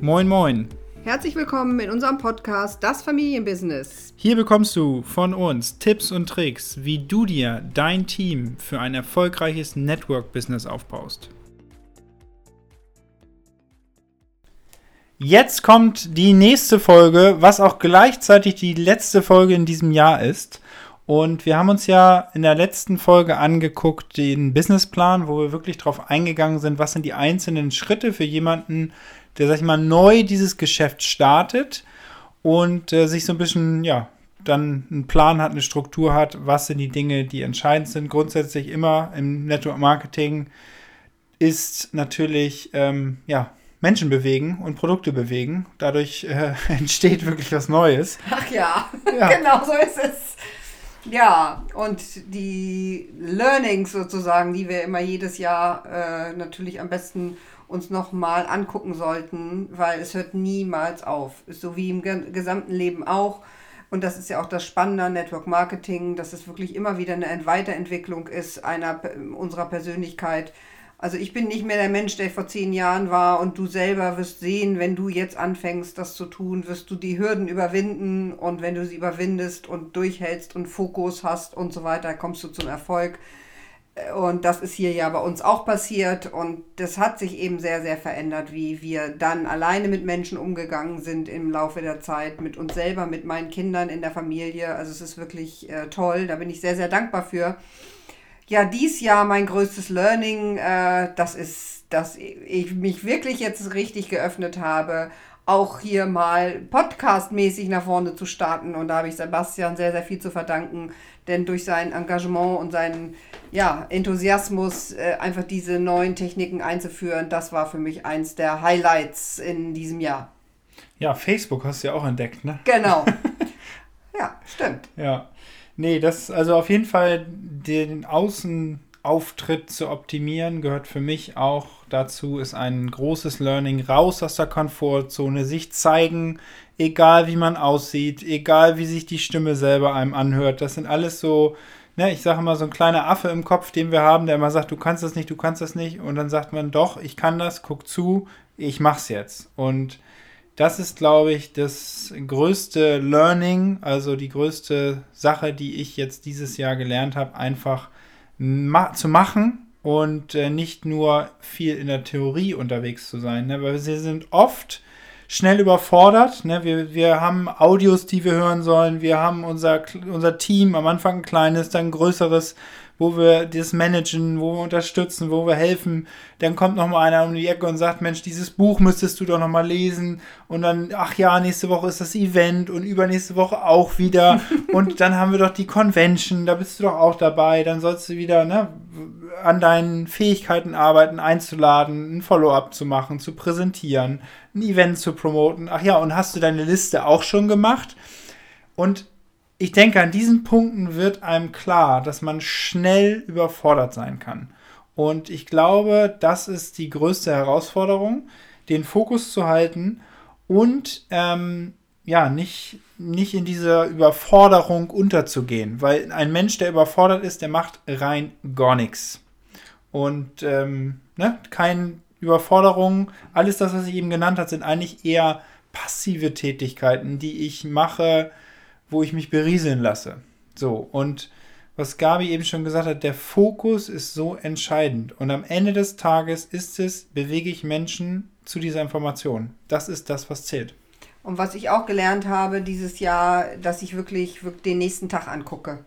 Moin, moin. Herzlich willkommen in unserem Podcast Das Familienbusiness. Hier bekommst du von uns Tipps und Tricks, wie du dir dein Team für ein erfolgreiches Network-Business aufbaust. Jetzt kommt die nächste Folge, was auch gleichzeitig die letzte Folge in diesem Jahr ist. Und wir haben uns ja in der letzten Folge angeguckt, den Businessplan, wo wir wirklich darauf eingegangen sind, was sind die einzelnen Schritte für jemanden, der, sag ich mal, neu dieses Geschäft startet und äh, sich so ein bisschen, ja, dann einen Plan hat, eine Struktur hat, was sind die Dinge, die entscheidend sind. Grundsätzlich immer im Network Marketing ist natürlich, ähm, ja, Menschen bewegen und Produkte bewegen. Dadurch äh, entsteht wirklich was Neues. Ach ja, ja. genau so ist es. Ja, und die Learnings sozusagen, die wir immer jedes Jahr äh, natürlich am besten uns nochmal angucken sollten, weil es hört niemals auf. So wie im gesamten Leben auch. Und das ist ja auch das Spannende an Network Marketing, dass es wirklich immer wieder eine Weiterentwicklung ist einer unserer Persönlichkeit also ich bin nicht mehr der Mensch, der vor zehn Jahren war und du selber wirst sehen, wenn du jetzt anfängst, das zu tun, wirst du die Hürden überwinden und wenn du sie überwindest und durchhältst und Fokus hast und so weiter, kommst du zum Erfolg. Und das ist hier ja bei uns auch passiert und das hat sich eben sehr, sehr verändert, wie wir dann alleine mit Menschen umgegangen sind im Laufe der Zeit, mit uns selber, mit meinen Kindern in der Familie. Also es ist wirklich äh, toll, da bin ich sehr, sehr dankbar für ja, dies Jahr mein größtes Learning, äh, das ist, dass ich mich wirklich jetzt richtig geöffnet habe, auch hier mal podcastmäßig nach vorne zu starten. Und da habe ich Sebastian sehr, sehr viel zu verdanken, denn durch sein Engagement und seinen ja, Enthusiasmus, äh, einfach diese neuen Techniken einzuführen, das war für mich eins der Highlights in diesem Jahr. Ja, Facebook hast du ja auch entdeckt, ne? Genau. ja, stimmt. Ja. Nee, das, also auf jeden Fall den Außenauftritt zu optimieren, gehört für mich auch dazu, ist ein großes Learning. Raus aus der Komfortzone, sich zeigen, egal wie man aussieht, egal wie sich die Stimme selber einem anhört. Das sind alles so, ne, ich sage immer, so ein kleiner Affe im Kopf, den wir haben, der immer sagt, du kannst das nicht, du kannst das nicht. Und dann sagt man, doch, ich kann das, guck zu, ich mach's jetzt. Und das ist, glaube ich, das größte Learning, also die größte Sache, die ich jetzt dieses Jahr gelernt habe, einfach ma zu machen und äh, nicht nur viel in der Theorie unterwegs zu sein. Ne? Weil wir sind oft schnell überfordert. Ne? Wir, wir haben Audios, die wir hören sollen. Wir haben unser, unser Team am Anfang ein kleines, dann ein größeres wo wir das managen, wo wir unterstützen, wo wir helfen. Dann kommt noch mal einer um die Ecke und sagt, Mensch, dieses Buch müsstest du doch noch mal lesen. Und dann, ach ja, nächste Woche ist das Event und übernächste Woche auch wieder. und dann haben wir doch die Convention, da bist du doch auch dabei. Dann sollst du wieder ne, an deinen Fähigkeiten arbeiten, einzuladen, ein Follow-up zu machen, zu präsentieren, ein Event zu promoten. Ach ja, und hast du deine Liste auch schon gemacht? Und ich denke, an diesen Punkten wird einem klar, dass man schnell überfordert sein kann. Und ich glaube, das ist die größte Herausforderung, den Fokus zu halten und ähm, ja, nicht, nicht in dieser Überforderung unterzugehen. Weil ein Mensch, der überfordert ist, der macht rein gar nichts. Und ähm, ne, keine Überforderung. Alles das, was ich eben genannt habe, sind eigentlich eher passive Tätigkeiten, die ich mache, wo ich mich berieseln lasse. So, und was Gabi eben schon gesagt hat, der Fokus ist so entscheidend. Und am Ende des Tages ist es, bewege ich Menschen zu dieser Information. Das ist das, was zählt. Und was ich auch gelernt habe dieses Jahr, dass ich wirklich, wirklich den nächsten Tag angucke.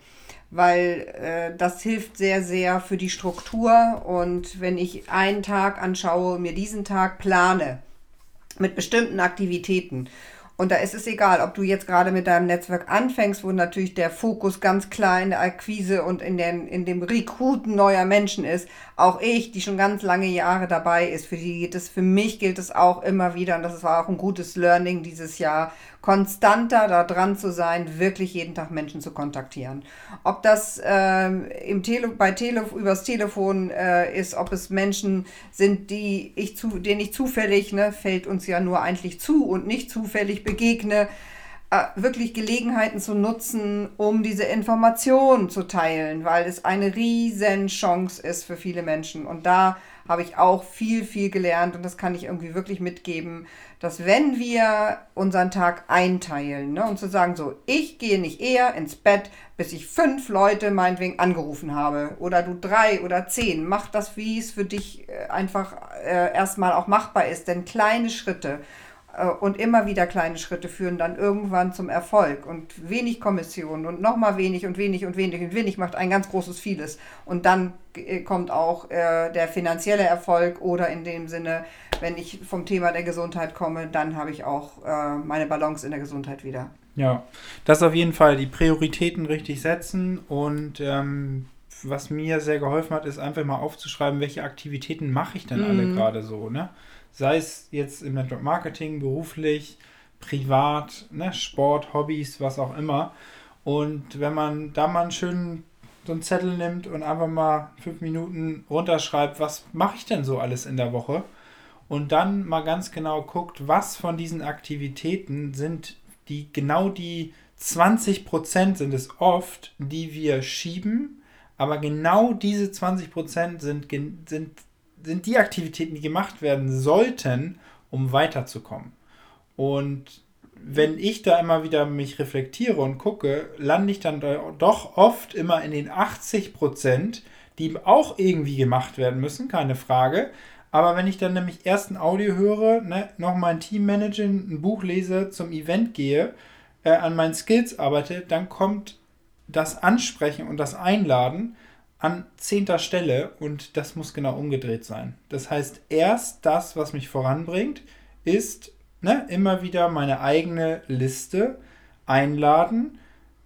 Weil äh, das hilft sehr, sehr für die Struktur. Und wenn ich einen Tag anschaue, mir diesen Tag plane mit bestimmten Aktivitäten und da ist es egal, ob du jetzt gerade mit deinem Netzwerk anfängst, wo natürlich der Fokus ganz klar in der Akquise und in, den, in dem Rekruten neuer Menschen ist. Auch ich, die schon ganz lange Jahre dabei ist, für die geht es, für mich gilt es auch immer wieder, und das war auch ein gutes Learning dieses Jahr, konstanter da dran zu sein, wirklich jeden Tag Menschen zu kontaktieren. Ob das ähm, im Tele bei Tele übers Telefon äh, ist, ob es Menschen sind, die ich zu, denen ich zufällig, ne, fällt uns ja nur eigentlich zu und nicht zufällig begegne, äh, wirklich Gelegenheiten zu nutzen, um diese Informationen zu teilen, weil es eine riesen Chance ist für viele Menschen. Und da habe ich auch viel, viel gelernt und das kann ich irgendwie wirklich mitgeben, dass wenn wir unseren Tag einteilen ne, und zu sagen, so, ich gehe nicht eher ins Bett, bis ich fünf Leute meinetwegen angerufen habe oder du drei oder zehn, mach das, wie es für dich äh, einfach äh, erstmal auch machbar ist, denn kleine Schritte äh, und immer wieder kleine Schritte führen dann irgendwann zum Erfolg. Und wenig Kommission und nochmal wenig und wenig und wenig und wenig macht ein ganz großes Vieles. Und dann äh, kommt auch äh, der finanzielle Erfolg oder in dem Sinne, wenn ich vom Thema der Gesundheit komme, dann habe ich auch äh, meine Balance in der Gesundheit wieder. Ja, das auf jeden Fall die Prioritäten richtig setzen und ähm, was mir sehr geholfen hat, ist einfach mal aufzuschreiben, welche Aktivitäten mache ich denn mhm. alle gerade so, ne? Sei es jetzt im Network Marketing, beruflich, privat, ne, Sport, Hobbys, was auch immer. Und wenn man da mal einen schönen so einen Zettel nimmt und einfach mal fünf Minuten runterschreibt, was mache ich denn so alles in der Woche? Und dann mal ganz genau guckt, was von diesen Aktivitäten sind die genau die 20% sind es oft, die wir schieben, aber genau diese 20 sind, sind sind die Aktivitäten, die gemacht werden sollten, um weiterzukommen. Und wenn ich da immer wieder mich reflektiere und gucke, lande ich dann doch oft immer in den 80 Prozent, die auch irgendwie gemacht werden müssen, keine Frage. Aber wenn ich dann nämlich erst ein Audio höre, ne, noch mein Team managen, ein Buch lese, zum Event gehe, äh, an meinen Skills arbeite, dann kommt das Ansprechen und das Einladen an zehnter Stelle und das muss genau umgedreht sein. Das heißt, erst das, was mich voranbringt, ist ne, immer wieder meine eigene Liste einladen,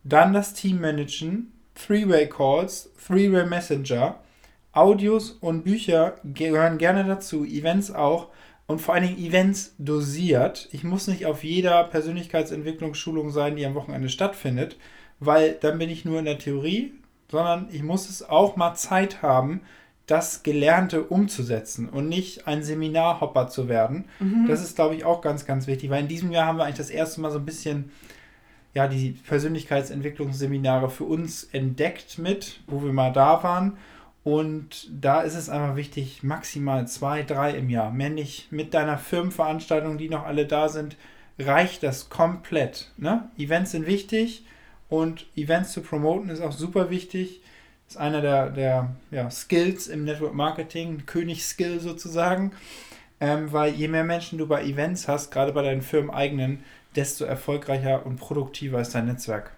dann das Team managen, Three-Way Calls, Three-Way Messenger, Audios und Bücher gehören gerne dazu, Events auch und vor allen Dingen Events dosiert. Ich muss nicht auf jeder Persönlichkeitsentwicklungsschulung sein, die am Wochenende stattfindet, weil dann bin ich nur in der Theorie, sondern ich muss es auch mal Zeit haben, das Gelernte umzusetzen und nicht ein Seminarhopper zu werden. Mhm. Das ist, glaube ich, auch ganz, ganz wichtig, weil in diesem Jahr haben wir eigentlich das erste Mal so ein bisschen ja, die Persönlichkeitsentwicklungsseminare für uns entdeckt mit, wo wir mal da waren. Und da ist es einfach wichtig, maximal zwei, drei im Jahr. Mehr nicht mit deiner Firmenveranstaltung, die noch alle da sind, reicht das komplett. Ne? Events sind wichtig, und Events zu promoten ist auch super wichtig. Ist einer der, der ja, Skills im Network Marketing, Königsskill sozusagen. Ähm, weil je mehr Menschen du bei Events hast, gerade bei deinen Firmen eigenen, desto erfolgreicher und produktiver ist dein Netzwerk.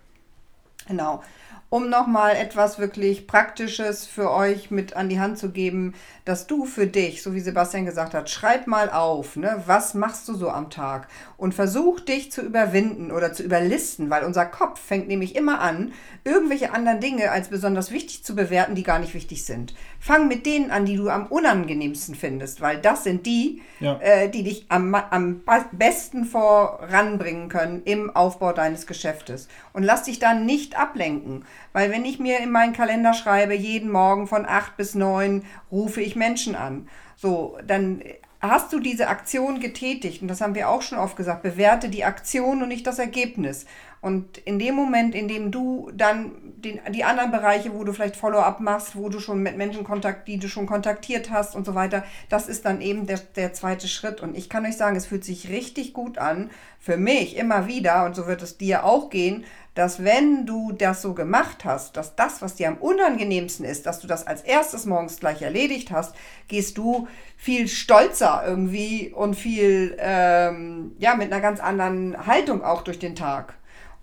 Genau um nochmal etwas wirklich Praktisches für euch mit an die Hand zu geben, dass du für dich, so wie Sebastian gesagt hat, schreib mal auf, ne, was machst du so am Tag und versuch dich zu überwinden oder zu überlisten, weil unser Kopf fängt nämlich immer an, irgendwelche anderen Dinge als besonders wichtig zu bewerten, die gar nicht wichtig sind. Fang mit denen an, die du am unangenehmsten findest, weil das sind die, ja. äh, die dich am, am besten voranbringen können im Aufbau deines Geschäftes. Und lass dich dann nicht ablenken. Weil wenn ich mir in meinen Kalender schreibe, jeden Morgen von 8 bis 9 rufe ich Menschen an, so, dann hast du diese Aktion getätigt, und das haben wir auch schon oft gesagt, bewerte die Aktion und nicht das Ergebnis. Und in dem Moment, in dem du dann den, die anderen Bereiche, wo du vielleicht Follow-up machst, wo du schon mit Menschen kontakt, die du schon kontaktiert hast und so weiter, das ist dann eben der, der zweite Schritt. Und ich kann euch sagen, es fühlt sich richtig gut an, für mich immer wieder, und so wird es dir auch gehen, dass wenn du das so gemacht hast, dass das, was dir am unangenehmsten ist, dass du das als erstes morgens gleich erledigt hast, gehst du viel stolzer irgendwie und viel, ähm, ja, mit einer ganz anderen Haltung auch durch den Tag.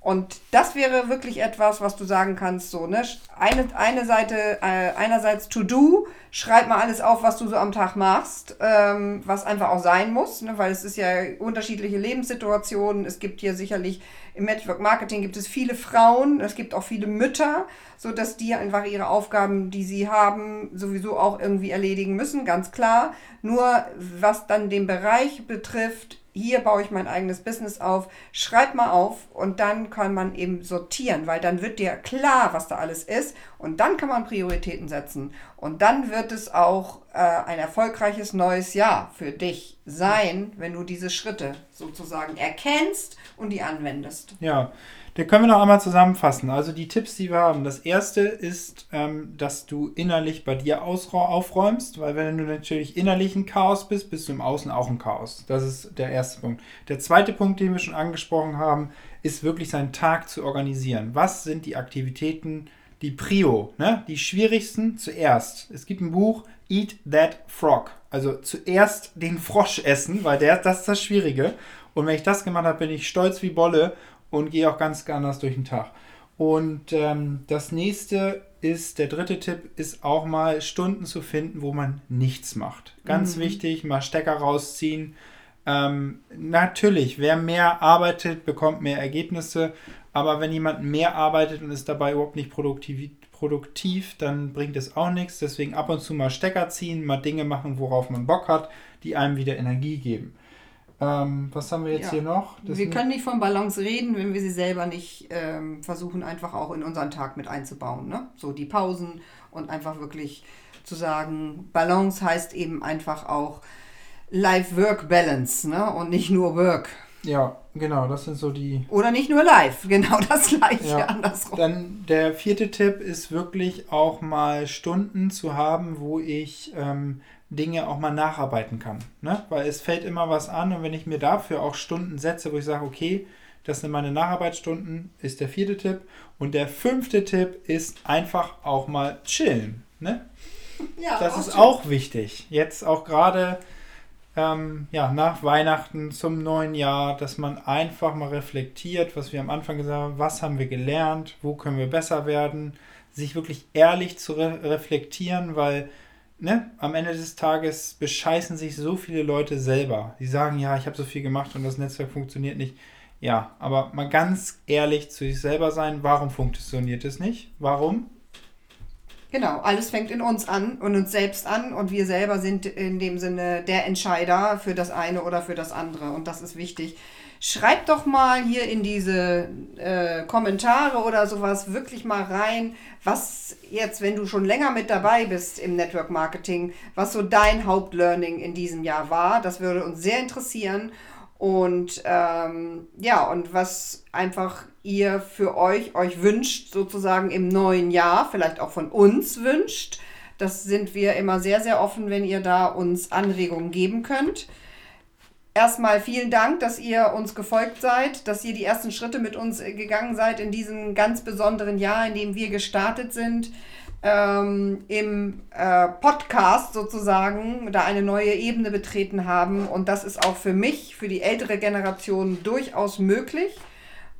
Und das wäre wirklich etwas, was du sagen kannst, so, ne? Eine, eine Seite, äh, einerseits to do, schreib mal alles auf, was du so am Tag machst, ähm, was einfach auch sein muss, ne? weil es ist ja unterschiedliche Lebenssituationen. Es gibt hier sicherlich im Network Marketing gibt es viele Frauen, es gibt auch viele Mütter, so dass die einfach ihre Aufgaben, die sie haben, sowieso auch irgendwie erledigen müssen, ganz klar. Nur was dann den Bereich betrifft, hier baue ich mein eigenes Business auf, schreib mal auf und dann kann man eben sortieren, weil dann wird dir klar, was da alles ist und dann kann man Prioritäten setzen. Und dann wird es auch äh, ein erfolgreiches neues Jahr für dich sein, wenn du diese Schritte sozusagen erkennst und die anwendest. Ja, Da können wir noch einmal zusammenfassen. Also die Tipps, die wir haben. Das erste ist, ähm, dass du innerlich bei dir aufräumst, weil wenn du natürlich innerlich ein Chaos bist, bist du im Außen auch ein Chaos. Das ist der erste Punkt. Der zweite Punkt, den wir schon angesprochen haben, ist wirklich seinen Tag zu organisieren. Was sind die Aktivitäten, die Prio, ne? die schwierigsten zuerst. Es gibt ein Buch, Eat That Frog. Also zuerst den Frosch essen, weil der, das ist das Schwierige. Und wenn ich das gemacht habe, bin ich stolz wie Bolle und gehe auch ganz anders durch den Tag. Und ähm, das nächste ist, der dritte Tipp ist auch mal Stunden zu finden, wo man nichts macht. Ganz mhm. wichtig, mal Stecker rausziehen. Ähm, natürlich, wer mehr arbeitet, bekommt mehr Ergebnisse. Aber wenn jemand mehr arbeitet und ist dabei überhaupt nicht produktiv, produktiv, dann bringt es auch nichts. Deswegen ab und zu mal Stecker ziehen, mal Dinge machen, worauf man Bock hat, die einem wieder Energie geben. Ähm, was haben wir jetzt ja. hier noch? Das wir können nicht von Balance reden, wenn wir sie selber nicht ähm, versuchen, einfach auch in unseren Tag mit einzubauen. Ne? So die Pausen und einfach wirklich zu sagen, Balance heißt eben einfach auch Life-Work-Balance ne? und nicht nur Work. Ja, genau, das sind so die. Oder nicht nur live, genau das gleiche, ja. andersrum. Dann der vierte Tipp ist wirklich auch mal Stunden zu haben, wo ich ähm, Dinge auch mal nacharbeiten kann. Ne? Weil es fällt immer was an und wenn ich mir dafür auch Stunden setze, wo ich sage, okay, das sind meine Nacharbeitsstunden, ist der vierte Tipp. Und der fünfte Tipp ist einfach auch mal chillen. Ne? Ja, das auch ist auch wichtig. Jetzt auch gerade ähm, ja, nach Weihnachten zum neuen Jahr, dass man einfach mal reflektiert, was wir am Anfang gesagt haben, was haben wir gelernt, wo können wir besser werden, sich wirklich ehrlich zu re reflektieren, weil ne, am Ende des Tages bescheißen sich so viele Leute selber. Die sagen, ja, ich habe so viel gemacht und das Netzwerk funktioniert nicht. Ja, aber mal ganz ehrlich zu sich selber sein, warum funktioniert es nicht? Warum? Genau, alles fängt in uns an und uns selbst an und wir selber sind in dem Sinne der Entscheider für das eine oder für das andere und das ist wichtig. Schreibt doch mal hier in diese äh, Kommentare oder sowas wirklich mal rein, was jetzt, wenn du schon länger mit dabei bist im Network Marketing, was so dein Hauptlearning in diesem Jahr war. Das würde uns sehr interessieren. Und ähm, ja, und was einfach ihr für euch euch wünscht, sozusagen im neuen Jahr, vielleicht auch von uns wünscht. Das sind wir immer sehr, sehr offen, wenn ihr da uns Anregungen geben könnt. Erstmal vielen Dank, dass ihr uns gefolgt seid, dass ihr die ersten Schritte mit uns gegangen seid in diesem ganz besonderen Jahr, in dem wir gestartet sind ähm, im äh, Podcast sozusagen da eine neue Ebene betreten haben. Und das ist auch für mich, für die ältere Generation durchaus möglich.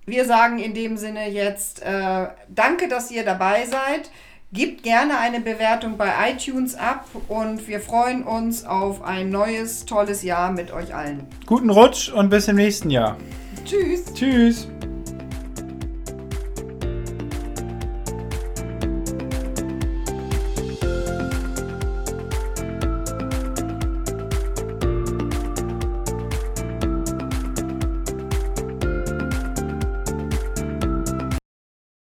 Wir sagen in dem Sinne jetzt äh, danke, dass ihr dabei seid. Gebt gerne eine Bewertung bei iTunes ab und wir freuen uns auf ein neues, tolles Jahr mit euch allen. Guten Rutsch und bis im nächsten Jahr. Tschüss. Tschüss.